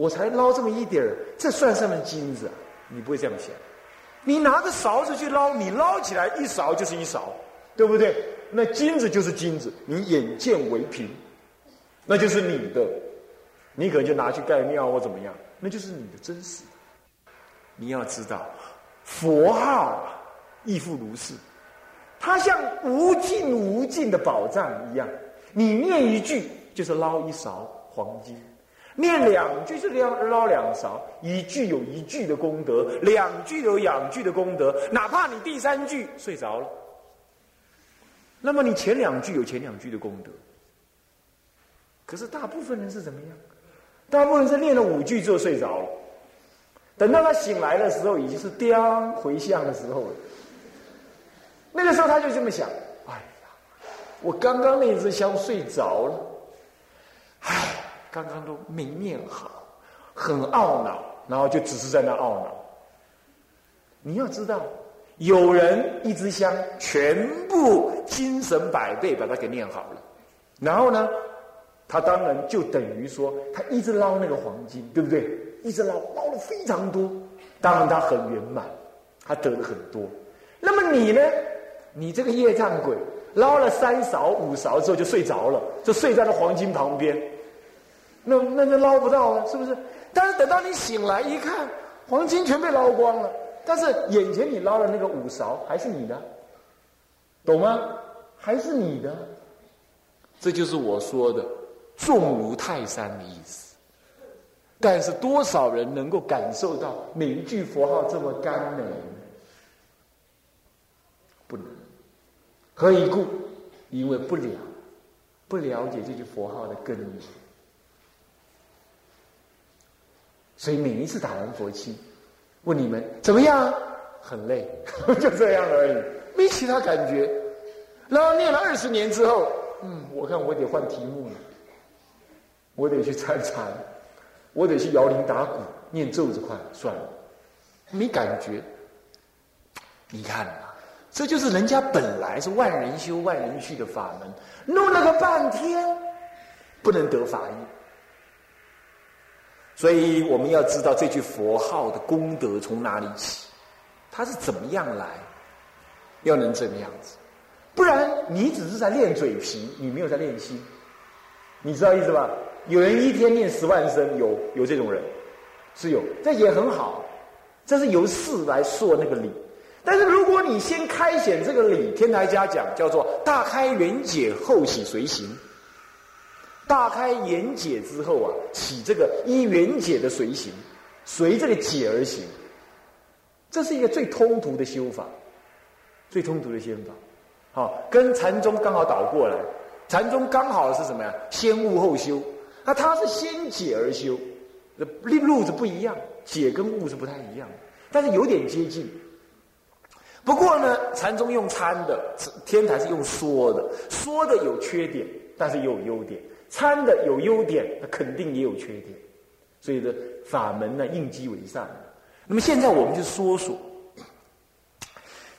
我才捞这么一点儿，这算什么金子啊？你不会这样想。你拿着勺子去捞，你捞起来一勺就是一勺，对不对？那金子就是金子，你眼见为凭，那就是你的，你可能就拿去盖庙或怎么样，那就是你的真实。你要知道，佛号啊，亦复如是，它像无尽无尽的宝藏一样，你念一句就是捞一勺黄金。念两句是捞捞两勺，一句有一句的功德，两句有两句的功德，哪怕你第三句睡着了，那么你前两句有前两句的功德。可是大部分人是怎么样？大部分人是念了五句之后睡着了，等到他醒来的时候，已经是雕回向的时候了。那个时候他就这么想：哎呀，我刚刚那支香睡着了，刚刚都没念好，很懊恼，然后就只是在那懊恼。你要知道，有人一支香全部精神百倍把它给念好了，然后呢，他当然就等于说他一直捞那个黄金，对不对？一直捞，捞了非常多，当然他很圆满，他得了很多。那么你呢？你这个业障鬼，捞了三勺五勺之后就睡着了，就睡在了黄金旁边。那那就捞不到了，是不是？但是等到你醒来一看，黄金全被捞光了，但是眼前你捞的那个五勺还是你的，懂吗？还是你的，这就是我说的重如泰山的意思。但是多少人能够感受到每一句佛号这么甘美？不能。何以故？因为不了，不了解这句佛号的根源。所以每一次打完佛七，问你们怎么样？很累，就这样而已，没其他感觉。然后念了二十年之后，嗯，我看我得换题目了，我得去参禅，我得去摇铃打鼓，念咒子快算了，没感觉。你看啊，这就是人家本来是万人修万人去的法门，弄了个半天，不能得法益。所以我们要知道这句佛号的功德从哪里起，它是怎么样来，要能这个样子，不然你只是在练嘴皮，你没有在练心，你知道意思吧？有人一天念十万声，有有这种人，是有，这也很好，这是由事来说那个理。但是如果你先开显这个理，天台家讲叫做大开圆解，后起随行。大开眼解之后啊，起这个依缘解的随行，随这个解而行，这是一个最通途的修法，最通途的修法。好，跟禅宗刚好倒过来，禅宗刚好是什么呀？先悟后修，那他是先解而修，路路子不一样，解跟悟是不太一样，但是有点接近。不过呢，禅宗用参的，天台是用说的，说的有缺点，但是也有优点。参的有优点，那肯定也有缺点，所以呢，法门呢应机为善。那么现在我们就说说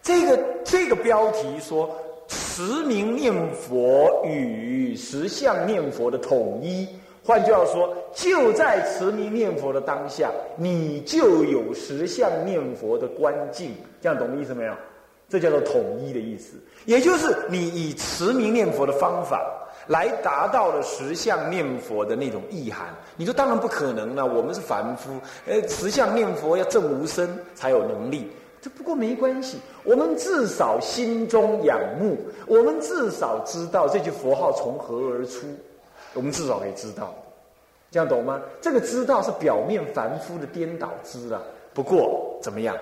这个这个标题说持名念佛与实相念佛的统一。换句话说，就在持名念佛的当下，你就有实相念佛的关境。这样懂意思没有？这叫做统一的意思，也就是你以持名念佛的方法。来达到了实相念佛的那种意涵，你说当然不可能了。我们是凡夫，呃，实相念佛要证无生才有能力。这不过没关系，我们至少心中仰慕，我们至少知道这句佛号从何而出，我们至少可以知道，这样懂吗？这个知道是表面凡夫的颠倒知啊。不过怎么样，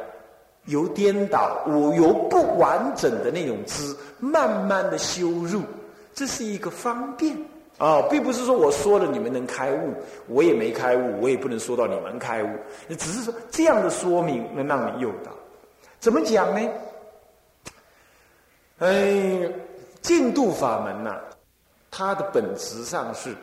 由颠倒，我由不完整的那种知，慢慢的修入。这是一个方便啊，并不是说我说了你们能开悟，我也没开悟，我也不能说到你们开悟。只是说这样的说明能让你诱导。怎么讲呢？哎，净度法门呐，它的本质上是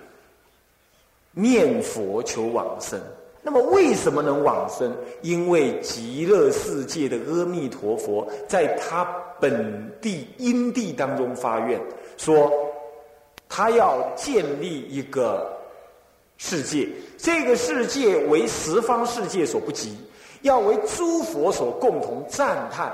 念佛求往生。那么为什么能往生？因为极乐世界的阿弥陀佛在他本地因地当中发愿。说，他要建立一个世界，这个世界为十方世界所不及，要为诸佛所共同赞叹。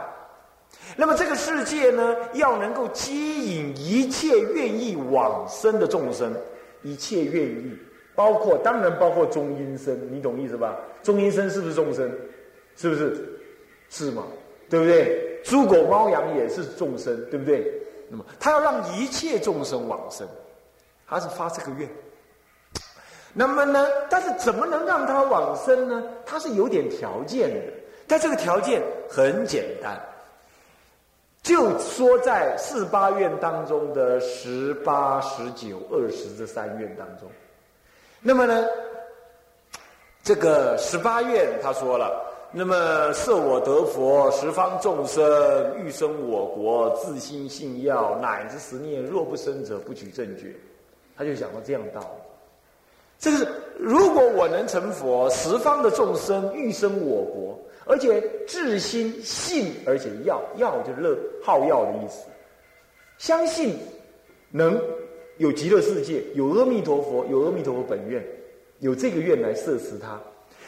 那么这个世界呢，要能够吸引一切愿意往生的众生，一切愿意，包括当然包括中阴身，你懂意思吧？中阴身是不是众生？是不是？是吗？对不对？猪狗猫羊也是众生，对不对？那么他要让一切众生往生，他是发这个愿。那么呢？但是怎么能让他往生呢？他是有点条件的，但这个条件很简单。就说在四八愿当中的十八、十九、二十这三愿当中，那么呢，这个十八愿他说了，那么设我得佛，十方众生欲生我国，自心信要，乃至十念，若不生者，不取正觉。他就讲到这样道理。这是如果我能成佛，十方的众生欲生我国。而且至心信，而且要要就是乐好要的意思。相信能有极乐世界，有阿弥陀佛，有阿弥陀佛本愿，有这个愿来摄持他。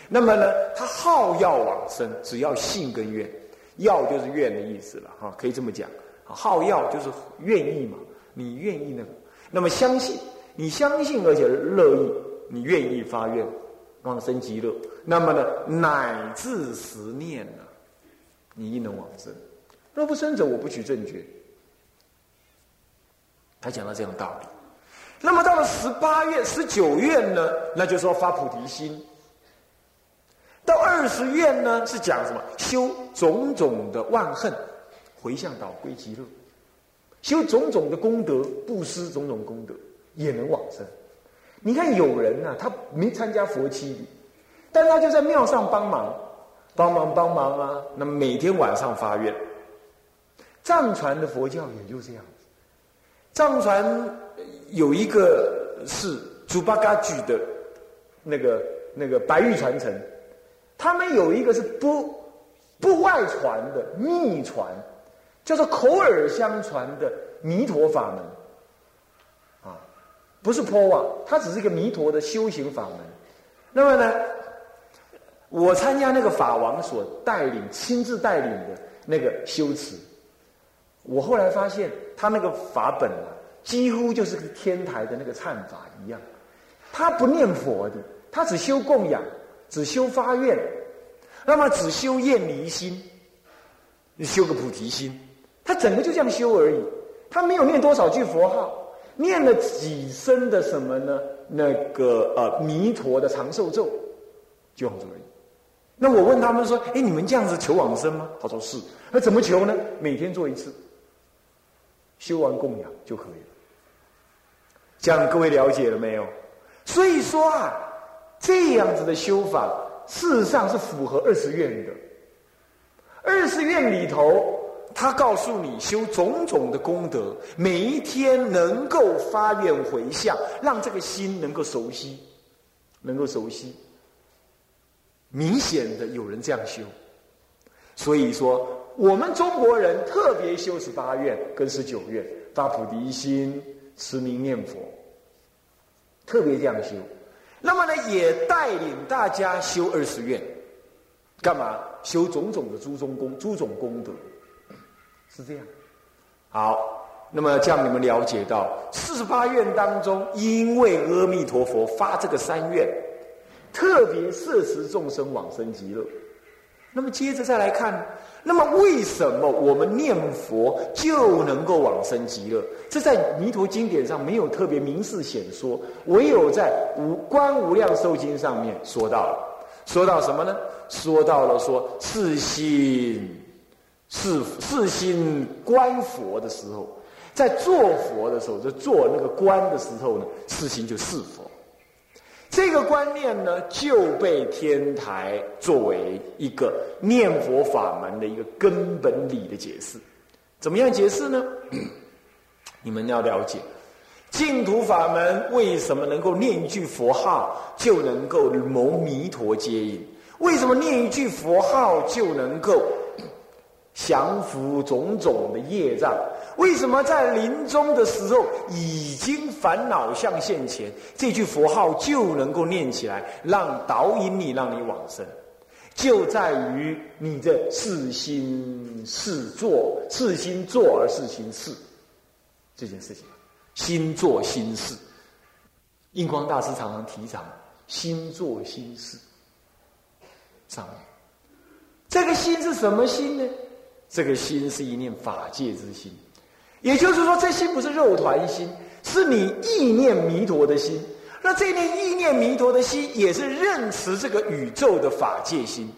那么呢，他好要往生，只要信跟愿，要就是愿的意思了哈，可以这么讲。好要就是愿意嘛，你愿意呢？那么相信，你相信而且乐意，你愿意发愿。往生极乐，那么呢，乃至十念呢，你亦能往生。若不生者，我不取正觉。他讲到这样的道理。那么到了十八愿、十九愿呢，那就说发菩提心。到二十愿呢，是讲什么？修种种的万恨，回向导归极乐，修种种的功德，布施种种功德，也能往生。你看有人呢，他没参加佛七礼，但他就在庙上帮忙，帮忙帮忙啊。那么每天晚上发愿。藏传的佛教也就这样子。藏传有一个是猪八嘎举的，那个那个白玉传承，他们有一个是不不外传的秘传，叫做口耳相传的弥陀法门。啊不是破瓦，它只是一个弥陀的修行法门。那么呢，我参加那个法王所带领、亲自带领的那个修持，我后来发现他那个法本啊，几乎就是个天台的那个忏法一样。他不念佛的，他只修供养，只修发愿，那么只修厌离心，你修个菩提心，他整个就这样修而已。他没有念多少句佛号。念了几声的什么呢？那个呃弥陀的长寿咒，就这而已。那我问他们说：“哎，你们这样子求往生吗？”他说：“是。”那怎么求呢？每天做一次，修完供养就可以了。这样各位了解了没有？所以说啊，这样子的修法，事实上是符合二十愿的。二十愿里头。他告诉你修种种的功德，每一天能够发愿回向，让这个心能够熟悉，能够熟悉。明显的有人这样修，所以说我们中国人特别修十八愿跟十九愿，发菩提心，持名念佛，特别这样修。那么呢，也带领大家修二十愿，干嘛？修种种的诸种功，诸种功德。是这样，好，那么这样你们了解到四十八愿当中，因为阿弥陀佛发这个三愿，特别摄持众生往生极乐。那么接着再来看，那么为什么我们念佛就能够往生极乐？这在弥陀经典上没有特别明示显说，唯有在无观无量寿经上面说到了，说到什么呢？说到了说四心。是四心观佛的时候，在做佛的时候，就做那个观的时候呢，四心就是佛。这个观念呢，就被天台作为一个念佛法门的一个根本理的解释。怎么样解释呢？你们要了解，净土法门为什么能够念一句佛号就能够蒙弥陀接引？为什么念一句佛号就能够？降服种种的业障，为什么在临终的时候已经烦恼相现前，这句佛号就能够念起来，让导引你，让你往生？就在于你的事心事做，事心做而事心事这件事情，心做心事。印光大师常常提倡心做心事。上面，这个心是什么心呢？这个心是一念法界之心，也就是说，这心不是肉团心，是你意念弥陀的心。那这念意念弥陀的心，也是认识这个宇宙的法界心。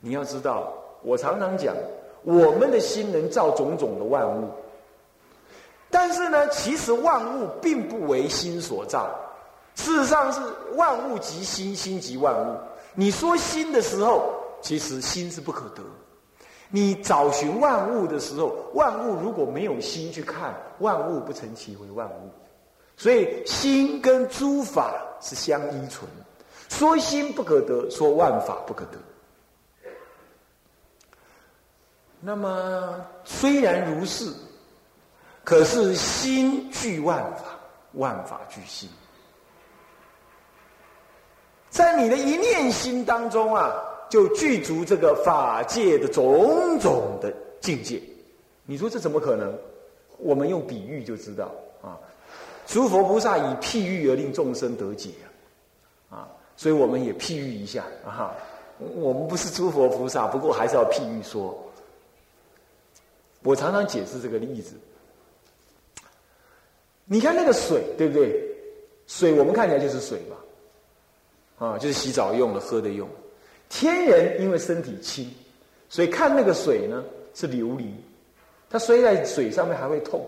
你要知道，我常常讲，我们的心能造种种的万物，但是呢，其实万物并不为心所造，事实上是万物即心，心即万物。你说心的时候，其实心是不可得。你找寻万物的时候，万物如果没有心去看，万物不成其为万物。所以心跟诸法是相依存。说心不可得，说万法不可得。那么虽然如是，可是心具万法，万法具心。在你的一念心当中啊，就具足这个法界的种种的境界。你说这怎么可能？我们用比喻就知道啊。诸佛菩萨以譬喻而令众生得解啊，啊，所以我们也譬喻一下啊。我们不是诸佛菩萨，不过还是要譬喻说。我常常解释这个例子。你看那个水，对不对？水我们看起来就是水嘛。啊，就是洗澡用的、喝的用。天人因为身体轻，所以看那个水呢是琉璃，它摔在水上面还会痛。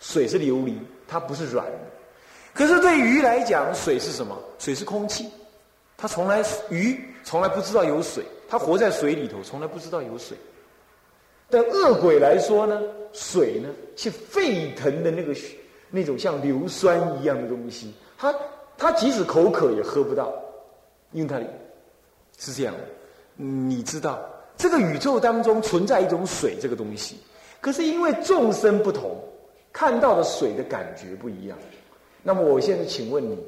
水是琉璃，它不是软的。可是对鱼来讲，水是什么？水是空气，它从来鱼从来不知道有水，它活在水里头，从来不知道有水。但恶鬼来说呢，水呢是沸腾的那个那种像硫酸一样的东西，它。它即使口渴也喝不到，因为它是这样的。你知道，这个宇宙当中存在一种水这个东西，可是因为众生不同，看到的水的感觉不一样。那么我现在请问你，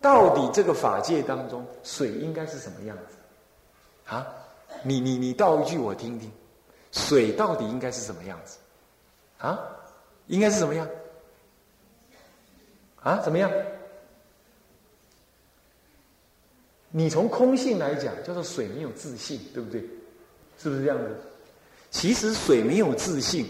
到底这个法界当中水应该是什么样子？啊？你你你道一句我听听，水到底应该是什么样子？啊？应该是什么样？啊？怎么样？你从空性来讲，叫做水没有自信，对不对？是不是这样子？其实水没有自信，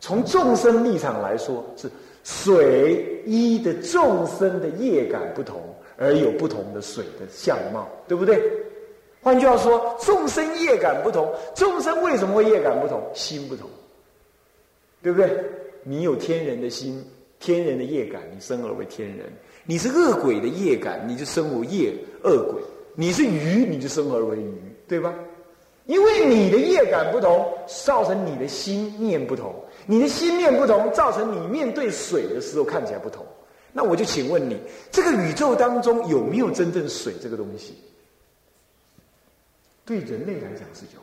从众生立场来说，是水依的众生的业感不同，而有不同的水的相貌，对不对？换句话说，众生业感不同，众生为什么会业感不同？心不同，对不对？你有天人的心，天人的业感，你生而为天人；你是恶鬼的业感，你就生为业恶鬼。你是鱼，你就生而为鱼，对吧？因为你的业感不同，造成你的心念不同。你的心念不同，造成你面对水的时候看起来不同。那我就请问你，这个宇宙当中有没有真正水这个东西？对人类来讲是有，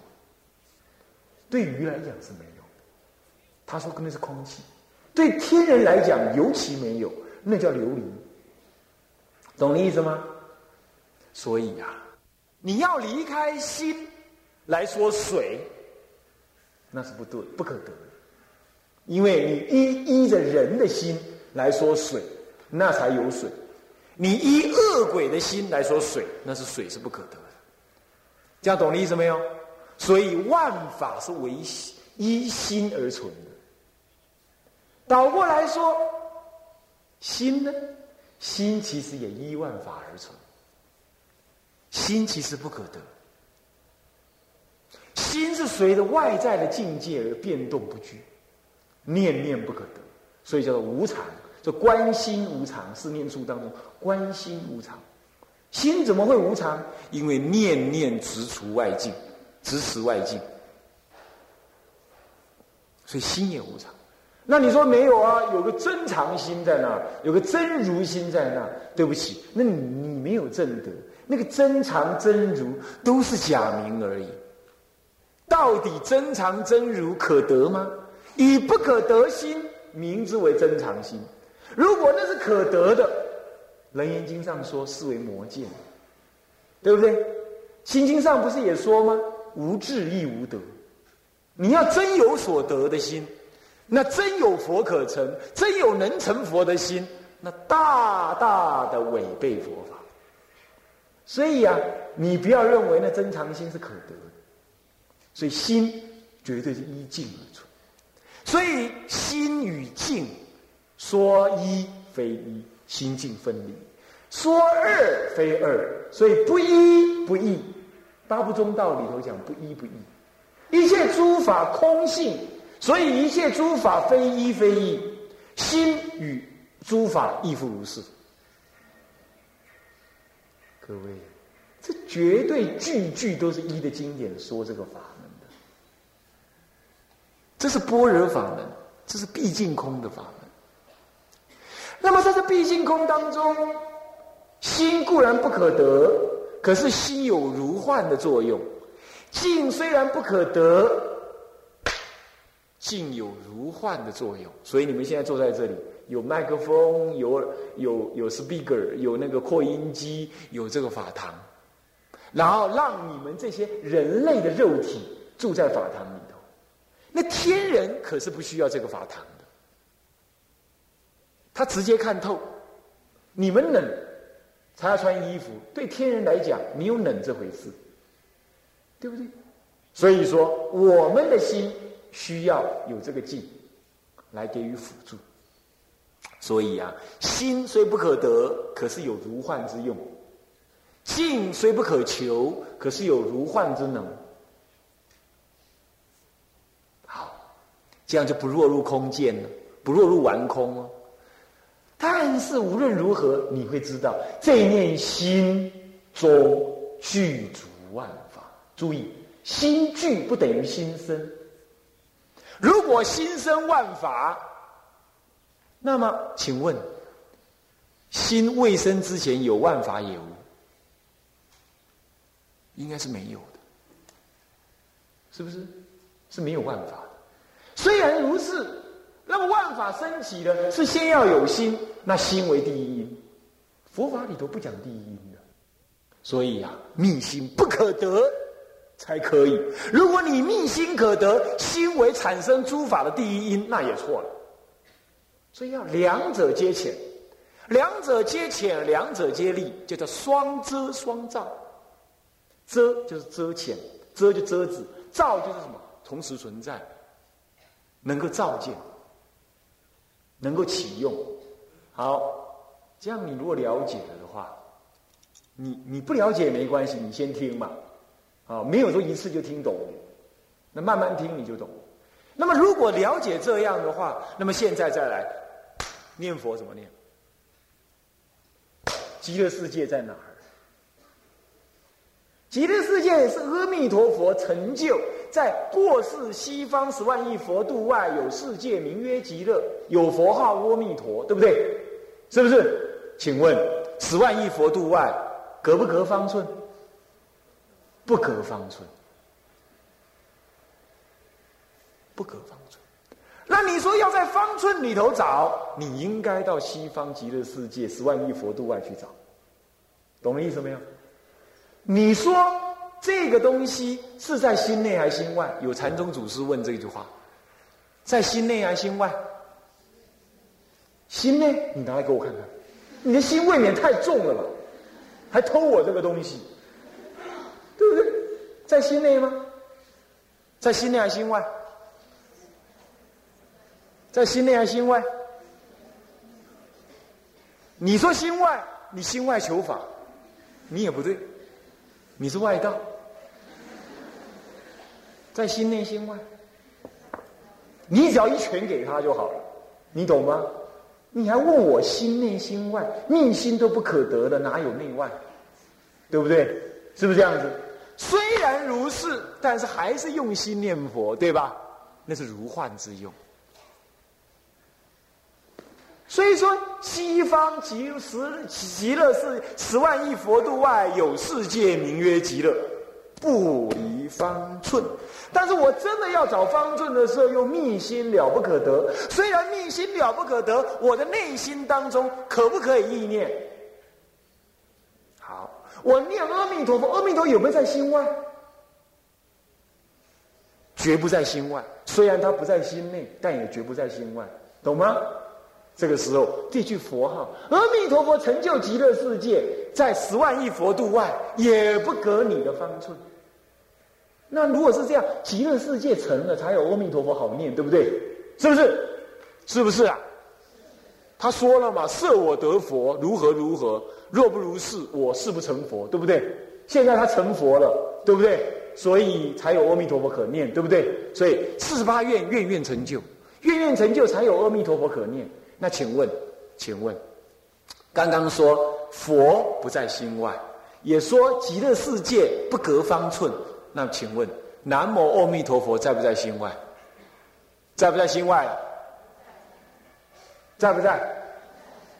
对鱼来讲是没有。他说那是空气，对天人来讲尤其没有，那叫琉璃。懂的意思吗？所以呀，你要离开心来说水，那是不对，不可得的。因为你依依着人的心来说水，那才有水；你依恶鬼的心来说水，那是水是不可得的。这样懂的意思没有？所以万法是唯依心而存的。倒过来说，心呢？心其实也依万法而存。心其实不可得，心是随着外在的境界而变动不居，念念不可得，所以叫做无常。这观心无常，是念处当中观心无常。心怎么会无常？因为念念执除外境，执持外境，所以心也无常。那你说没有啊？有个真常心在那，有个真如心在那。对不起，那你你没有正德。那个真常真如都是假名而已。到底真常真如可得吗？以不可得心，名之为真常心。如果那是可得的，《楞严经》上说视为魔见，对不对？《心经》上不是也说吗？无智亦无得。你要真有所得的心，那真有佛可成，真有能成佛的心，那大大的违背佛法。所以呀，你不要认为那真常心是可得的。所以心绝对是依境而存。所以心与境说一非一，心境分离；说二非二，所以不一不异。八不中道里头讲不一不异。一切诸法空性，所以一切诸法非一非一，心与诸法亦复如是。各位，这绝对句句都是一的经典说这个法门的，这是般若法门，这是毕竟空的法门。那么在这毕竟空当中，心固然不可得，可是心有如幻的作用。静虽然不可得，静有如幻的作用。所以你们现在坐在这里，有麦克风，有有有 speaker，有那个扩音机，有这个法堂，然后让你们这些人类的肉体住在法堂里头。那天人可是不需要这个法堂的，他直接看透。你们冷才要穿衣服，对天人来讲，没有冷这回事。对不对？所以说，我们的心需要有这个劲来给予辅助。所以啊，心虽不可得，可是有如幻之用；性虽不可求，可是有如幻之能。好，这样就不落入空见了，不落入完空哦。但是无论如何，你会知道，这一念心中具足万法。注意，心具不等于心生。如果心生万法，那么请问，心未生之前有万法也无？应该是没有的，是不是？是没有万法的。虽然如是，那么万法升起的是先要有心，那心为第一因。佛法里头不讲第一因的，所以呀，密心不可得。才可以。如果你命心可得，心为产生诸法的第一因，那也错了。所以要两者皆浅，两者皆浅，两者皆利，就叫双遮双照。遮就是遮浅，遮就遮止，照就是什么？同时存在，能够照见，能够启用。好，这样你如果了解了的话，你你不了解也没关系，你先听嘛。啊，没有说一次就听懂，那慢慢听你就懂。那么如果了解这样的话，那么现在再来念佛怎么念？极乐世界在哪儿？极乐世界是阿弥陀佛成就在过世西方十万亿佛度外有世界名曰极乐，有佛号阿弥陀，对不对？是不是？请问十万亿佛度外隔不隔方寸？不隔方寸，不隔方寸。那你说要在方寸里头找，你应该到西方极乐世界十万亿佛度外去找，懂了意思没有？你说这个东西是在心内还是心外？有禅宗祖师问这句话，在心内还是心外？心内，你拿来给我看看，你的心未免太重了吧？还偷我这个东西？对不对？在心内吗？在心内还是心外？在心内还是心外？你说心外，你心外求法，你也不对，你是外道。在心内心外，你只要一拳给他就好了，你懂吗？你还问我心内心外，命心都不可得的，哪有内外？对不对？是不是这样子？虽然如是，但是还是用心念佛，对吧？那是如幻之用。所以说，西方极十极乐是十万亿佛度外有世界名曰极乐，不离方寸。但是我真的要找方寸的时候，又密心了不可得。虽然密心了不可得，我的内心当中可不可以意念？好，我念阿弥陀佛，阿弥陀有没有在心外？绝不在心外。虽然它不在心内，但也绝不在心外，懂吗？这个时候，这句佛号“阿弥陀佛”成就极乐世界，在十万亿佛度外，也不隔你的方寸。那如果是这样，极乐世界成了，才有阿弥陀佛好念，对不对？是不是？是不是啊？他说了嘛：“设我得佛，如何如何？若不如是，我誓不成佛，对不对？”现在他成佛了，对不对？所以才有阿弥陀佛可念，对不对？所以四十八愿愿愿成就，愿愿成就，才有阿弥陀佛可念。那请问，请问，刚刚说佛不在心外，也说极乐世界不隔方寸。那请问，南无阿弥陀佛在不在心外？在不在心外？在不在？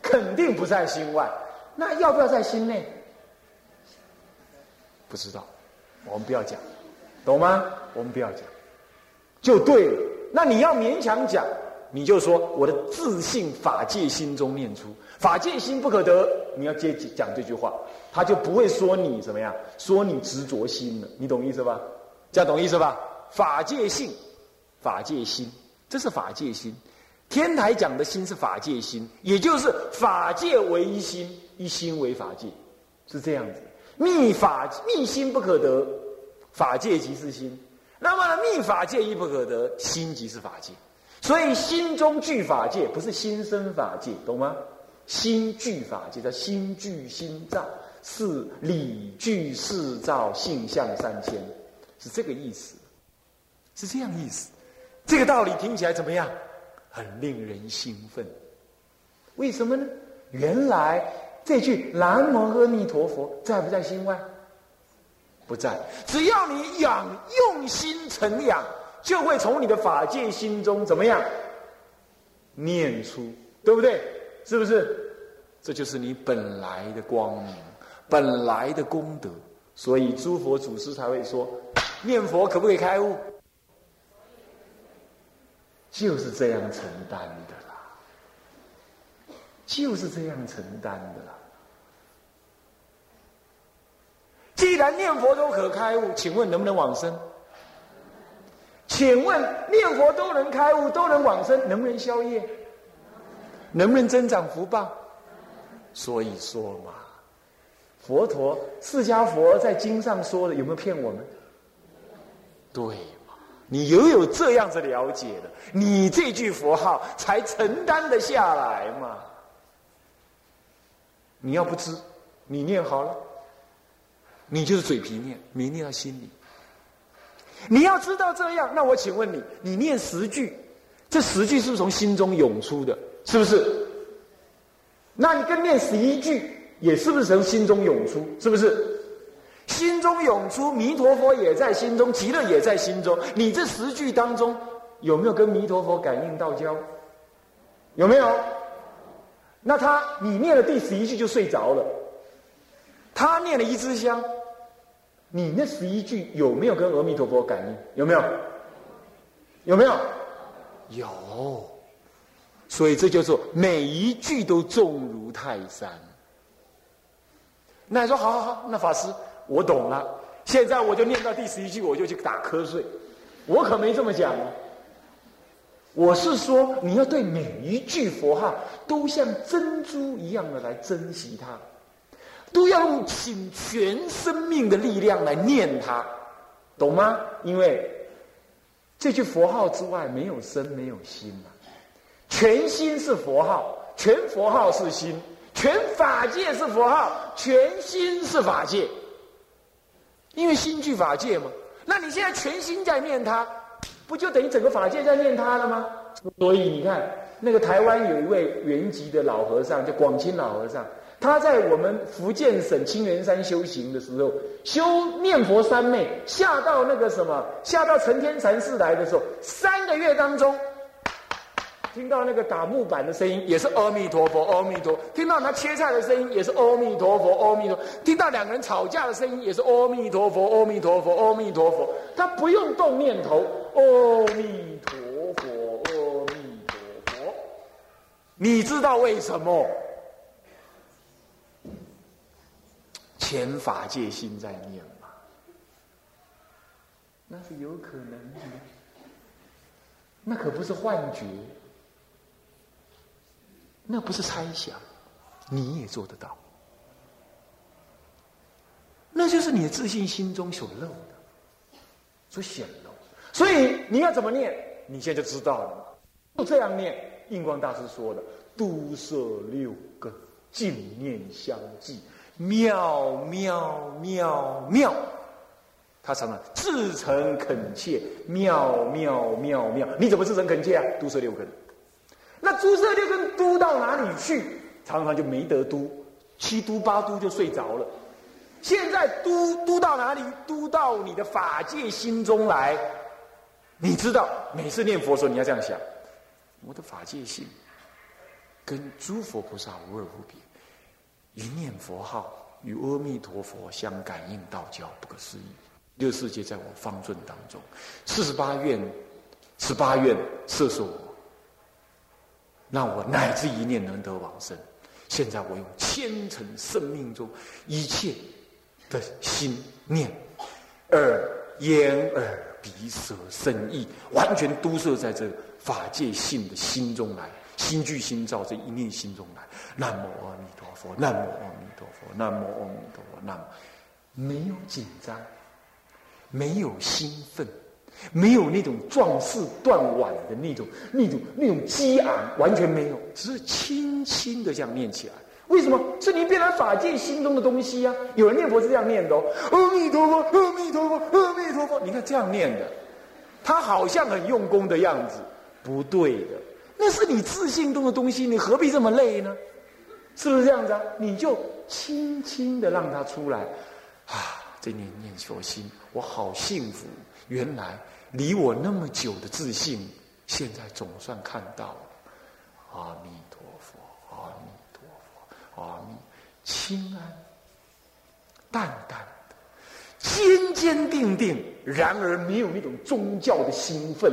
肯定不在心外。那要不要在心内？不知道，我们不要讲，懂吗？我们不要讲，就对了。那你要勉强讲。你就说我的自信法界心中念出法界心不可得，你要接讲这句话，他就不会说你怎么样，说你执着心了，你懂意思吧？这样懂意思吧？法界性，法界心，这是法界心。天台讲的心是法界心，也就是法界为一心，一心为法界，是这样子。密法密心不可得，法界即是心。那么呢，密法界亦不可得，心即是法界。所以心中具法界，不是心生法界，懂吗？心具法界叫心具心造，是理具事造，性相三千，是这个意思，是这样意思。这个道理听起来怎么样？很令人兴奋。为什么呢？原来这句南无阿弥陀佛在不在心外？不在。只要你养用心成养。就会从你的法界心中怎么样念出，对不对？是不是？这就是你本来的光明，本来的功德。所以诸佛祖师才会说，念佛可不可以开悟？就是这样承担的啦，就是这样承担的啦。既然念佛都可开悟，请问能不能往生？请问念佛都能开悟，都能往生，能不能消业？能不能增长福报？所以说嘛，佛陀释迦佛在经上说的，有没有骗我们？对嘛？你有有这样子了解的，你这句佛号才承担得下来嘛？你要不知，你念好了，你就是嘴皮念，没念到心里。你要知道这样，那我请问你，你念十句，这十句是不是从心中涌出的？是不是？那你跟念十一句，也是不是从心中涌出？是不是？心中涌出，弥陀佛也在心中，极乐也在心中。你这十句当中，有没有跟弥陀佛感应道交？有没有？那他，你念了第十一句就睡着了，他念了一支香。你那十一句有没有跟阿弥陀佛感应？有没有？有没有？有。所以这就说每一句都重如泰山。那你说好好好，那法师我懂了。现在我就念到第十一句，我就去打瞌睡。我可没这么讲啊。我是说，你要对每一句佛号都像珍珠一样的来珍惜它。都要用尽全生命的力量来念它，懂吗？因为这句佛号之外没有身，没有心嘛。全心是佛号，全佛号是心，全法界是佛号，全心是法界。因为心具法界嘛。那你现在全心在念它，不就等于整个法界在念它了吗？所以你看，那个台湾有一位原籍的老和尚，叫广清老和尚。他在我们福建省清源山修行的时候，修念佛三昧，下到那个什么，下到成天禅寺来的时候，三个月当中，听到那个打木板的声音，也是阿弥陀佛，阿弥陀；听到他切菜的声音，也是阿弥陀佛，阿弥陀；听到两个人吵架的声音，也是阿弥陀佛，阿弥陀佛，阿弥陀佛。他不用动念头，阿弥陀佛，阿弥陀佛。你知道为什么？前法界心在念吗？那是有可能的，那可不是幻觉。那不是猜想，你也做得到。那就是你的自信心中所漏的，所显露。所以你要怎么念？你现在就知道了。就这样念，印光大师说的“都摄六根，净念相继，妙妙妙妙”。他常常自诚恳切，妙妙妙妙。你怎么自诚恳切啊？都摄六根。那诸色六根都到哪里去？常常就没得都，七都八都就睡着了。现在都都到哪里？都到你的法界心中来。你知道，每次念佛的时候，你要这样想：我的法界心跟诸佛菩萨无二无别，一念佛号与阿弥陀佛相感应道交，不可思议。六世界在我方寸当中，四十八愿，十八愿摄受我。让我乃至一念能得往生。现在我用千层生命中一切的心念、耳、眼、耳、鼻、舌、身、意，完全都摄在这法界性的心中来，心聚心造这一念心中来。南无阿弥陀佛，南无阿弥陀佛，南无阿弥陀佛，南无。没有紧张，没有兴奋。没有那种壮士断腕的那种、那种、那种激昂，完全没有，只是轻轻的这样念起来。为什么？是你变成法界心中的东西呀！有人念佛是这样念的哦：阿弥陀佛，阿弥陀佛，阿弥陀佛。你看这样念的，他好像很用功的样子，不对的。那是你自信中的东西，你何必这么累呢？是不是这样子啊？你就轻轻的让它出来啊！这念念佛心，我好幸福。原来离我那么久的自信，现在总算看到了。阿弥陀佛，阿弥陀佛，阿弥，清安，淡淡的，坚坚定定。然而没有那种宗教的兴奋，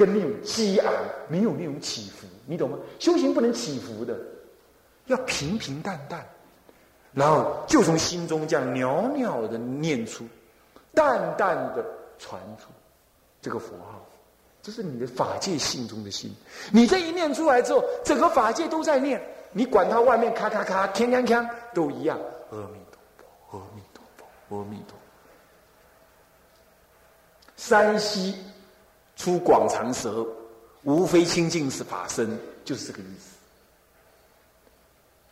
跟那种激昂，没有那种起伏，你懂吗？修行不能起伏的，要平平淡淡，然后就从心中这样袅袅的念出，淡淡的。传出这个佛号，这是你的法界心中的心。你这一念出来之后，整个法界都在念。你管它外面咔咔咔、锵锵锵，都一样。阿弥陀佛，阿弥陀佛，阿弥陀。山西出广长舌，无非清净是法身，就是这个意思。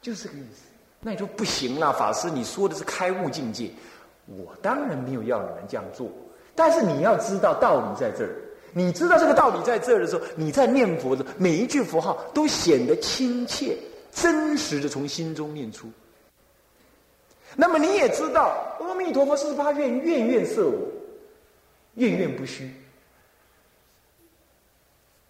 就是这个意思。那你说不行了，法师，你说的是开悟境界，我当然没有要你们这样做。但是你要知道道理在这儿，你知道这个道理在这儿的时候，你在念佛的每一句佛号都显得亲切、真实的从心中念出。那么你也知道，阿弥陀佛四十八愿，愿愿摄我，愿愿不虚。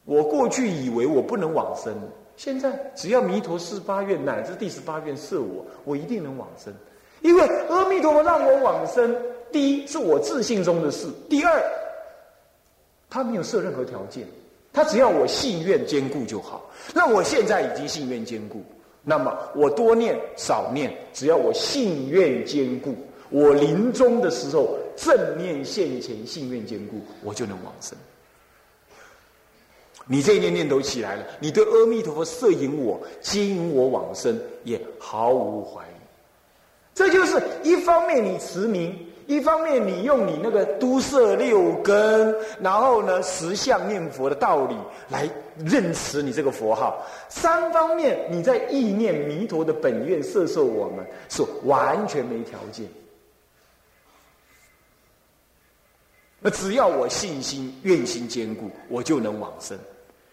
我过去以为我不能往生，现在只要弥陀四八愿乃至第十八愿摄我，我一定能往生，因为阿弥陀佛让我往生。第一是我自信中的事，第二，他没有设任何条件，他只要我信愿坚固就好。那我现在已经信愿坚固，那么我多念少念，只要我信愿坚固，我临终的时候正念现前，信愿坚固，我就能往生。你这一念念头起来了，你对阿弥陀佛摄引我、接引我往生，也毫无怀疑。这就是一方面你持名。一方面，你用你那个都摄六根，然后呢，十相念佛的道理来认识你这个佛号；三方面，你在意念弥陀的本愿摄受我们，是完全没条件。那只要我信心愿心坚固，我就能往生。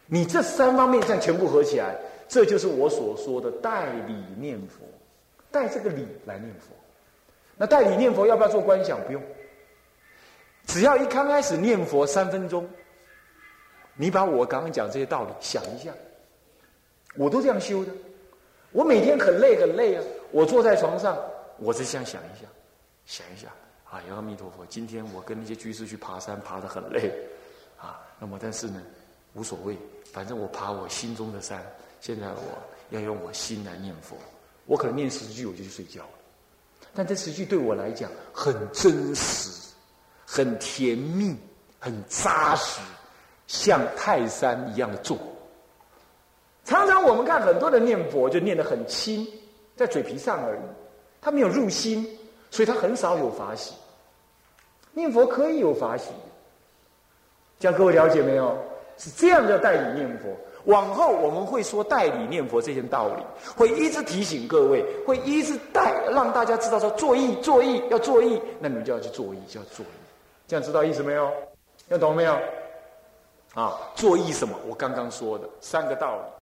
你这三方面这样全部合起来，这就是我所说的代理念佛，带这个理来念佛。那代理念佛要不要做观想？不用，只要一刚开始念佛三分钟，你把我刚刚讲这些道理想一下，我都这样修的。我每天很累很累啊，我坐在床上，我只想想一下，想一下，哎呀，阿弥陀佛，今天我跟那些居士去爬山，爬得很累，啊，那么但是呢，无所谓，反正我爬我心中的山。现在我要用我心来念佛，我可能念十句我就去睡觉了，但这十句对我来讲很真实，很甜蜜，很扎实，像泰山一样的重。常常我们看很多人念佛，就念得很轻，在嘴皮上而已，他没有入心，所以他很少有法喜。念佛可以有法喜，这样各位了解没有？是这样叫代理念佛。往后我们会说代理念佛这件道理，会一直提醒各位，会一直带让大家知道说作意作意要作意，那你们就要去做意，就要作意。这样知道意思没有？要懂没有？啊，作意什么？我刚刚说的三个道理。